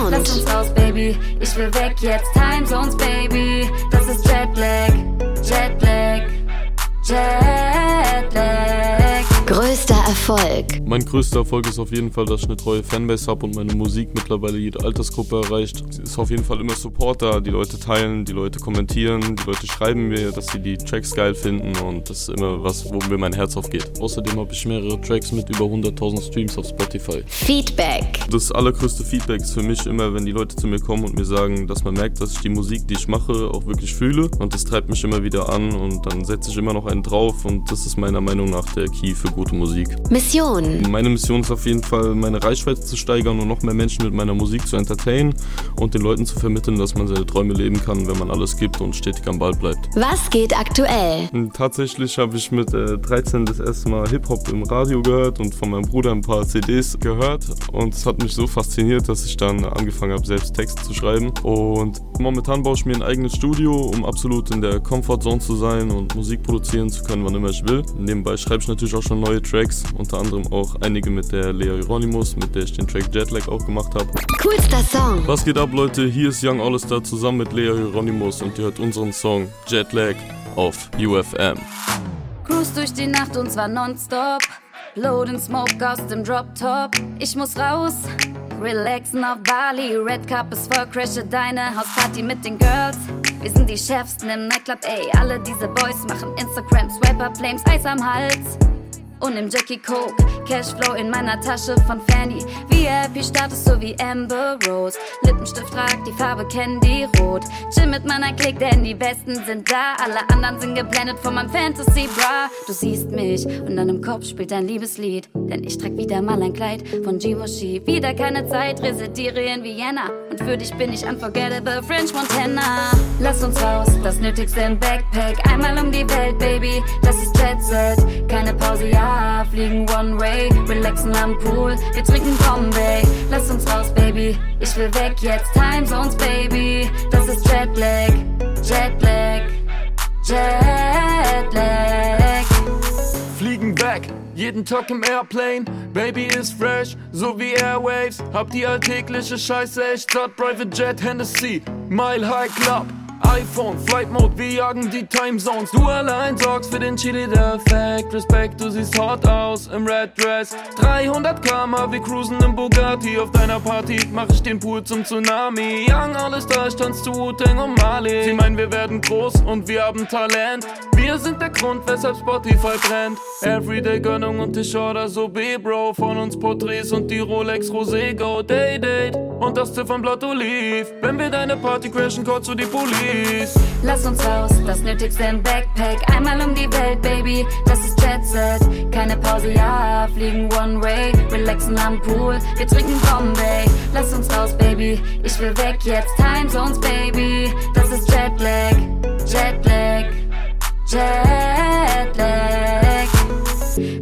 Sound. Lass uns raus, Baby. Ich will weg jetzt. Time Zones, Baby. Das ist Jetlag. Jetlag. Jetlag. Erfolg. Mein größter Erfolg ist auf jeden Fall, dass ich eine treue Fanbase habe und meine Musik mittlerweile jede Altersgruppe erreicht. Es ist auf jeden Fall immer Support da. Die Leute teilen, die Leute kommentieren, die Leute schreiben mir, dass sie die Tracks geil finden und das ist immer was, wo mir mein Herz aufgeht. Außerdem habe ich mehrere Tracks mit über 100.000 Streams auf Spotify. Feedback. Das allergrößte Feedback ist für mich immer, wenn die Leute zu mir kommen und mir sagen, dass man merkt, dass ich die Musik, die ich mache, auch wirklich fühle und das treibt mich immer wieder an und dann setze ich immer noch einen drauf und das ist meiner Meinung nach der Key für gute Musik. Mission. Meine Mission ist auf jeden Fall, meine Reichweite zu steigern und noch mehr Menschen mit meiner Musik zu entertainen und den Leuten zu vermitteln, dass man seine Träume leben kann, wenn man alles gibt und stetig am Ball bleibt. Was geht aktuell? Und Tatsächlich habe ich mit äh, 13 das erste Mal Hip-Hop im Radio gehört und von meinem Bruder ein paar CDs gehört und es hat mich so fasziniert, dass ich dann angefangen habe, selbst Texte zu schreiben und momentan baue ich mir ein eigenes Studio, um absolut in der Comfortzone zu sein und Musik produzieren zu können, wann immer ich will. Nebenbei schreibe ich natürlich auch schon neue Tracks, unter anderem auch einige mit der Lea Hieronymus, mit der ich den Track Jetlag auch gemacht habe. Coolster Song. Was geht ab, Leute? Hier ist Young All-Star zusammen mit Lea Hieronymus und ihr hört unseren Song Jetlag auf UFM. Cruise durch die Nacht und zwar nonstop. Load and Smoke aus dem Drop Top. Ich muss raus. Relaxen auf Bali. Red Cup ist voll, crashe deine Hausparty mit den Girls. Wir sind die Chefsten im Nightclub, ey. Alle diese Boys machen Instagram, Swiper, Flames, Eis am Hals. Und im Jackie Coke, Cashflow in meiner Tasche von Fanny. VIP-Status so wie Amber Rose. Lippenstift tragt die Farbe Candy Rot. Chill mit meiner Clique, denn die Besten sind da. Alle anderen sind geblendet von meinem Fantasy Bra. Du siehst mich und dann im Kopf spielt ein Liebeslied. Denn ich trag wieder mal ein Kleid von Givenchy. Wieder keine Zeit, residiere in Vienna. Und für dich bin ich unforgettable French Montana. Lass uns raus, das Nötigste im Backpack. Einmal um die Welt, Baby, das ist Jet Set. Keine Pause, ja, fliegen One Way. Relaxen am Pool, wir trinken Bombay. Lass uns raus, Baby, ich will weg jetzt. Time Zones, Baby, das ist Jetlag. Jetlag. Jetlag. Fliegen weg, jeden Tag im Airplane. Baby ist fresh, so wie Airwaves. Hab die alltägliche Scheiße echt satt. Private Jet, Hennessy, Mile High Club. iPhone, Flight Mode, wir jagen die Timezones. Du allein sorgst für den Chili Effekt. Respekt, du siehst hot aus im Red Dress. 300 km, wir cruisen im Bugatti. Auf deiner Party mach ich den Pool zum Tsunami. Young, alles da, ich tanz zu Wu-Tang und Mali. Sie meinen, wir werden groß und wir haben Talent. Wir sind der Grund, weshalb Spotify brennt. Everyday Gönnung und ich order so B-Bro. Von uns Porträts und die Rolex Rosé Go Day Date. Und das Ziffernblatt Oliv. Wenn wir deine Party crashen, call zu die Police. Lass uns raus, das Nötigste im Backpack. Einmal um die Welt, Baby, das ist Jet Set. Keine Pause, ja, fliegen One Way. Relaxen am Pool, wir trinken Bombay. Lass uns raus, Baby, ich will weg jetzt. Time Zones, Baby, das ist Jetlag. Jetlag. Jetlag.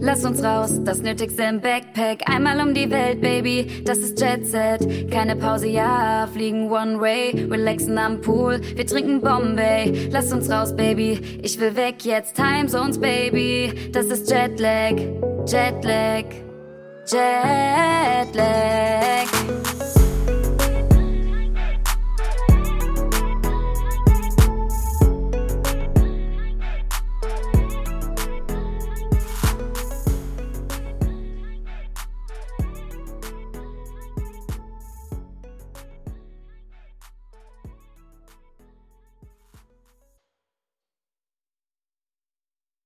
Lass uns raus, das Nötigste im Backpack. Einmal um die Welt, Baby, das ist Jet Set. Keine Pause, ja, fliegen One Way. Relaxen am Pool, wir trinken Bombay. Lass uns raus, Baby, ich will weg jetzt. Time Zones, Baby, das ist Jetlag. Jetlag. Jetlag.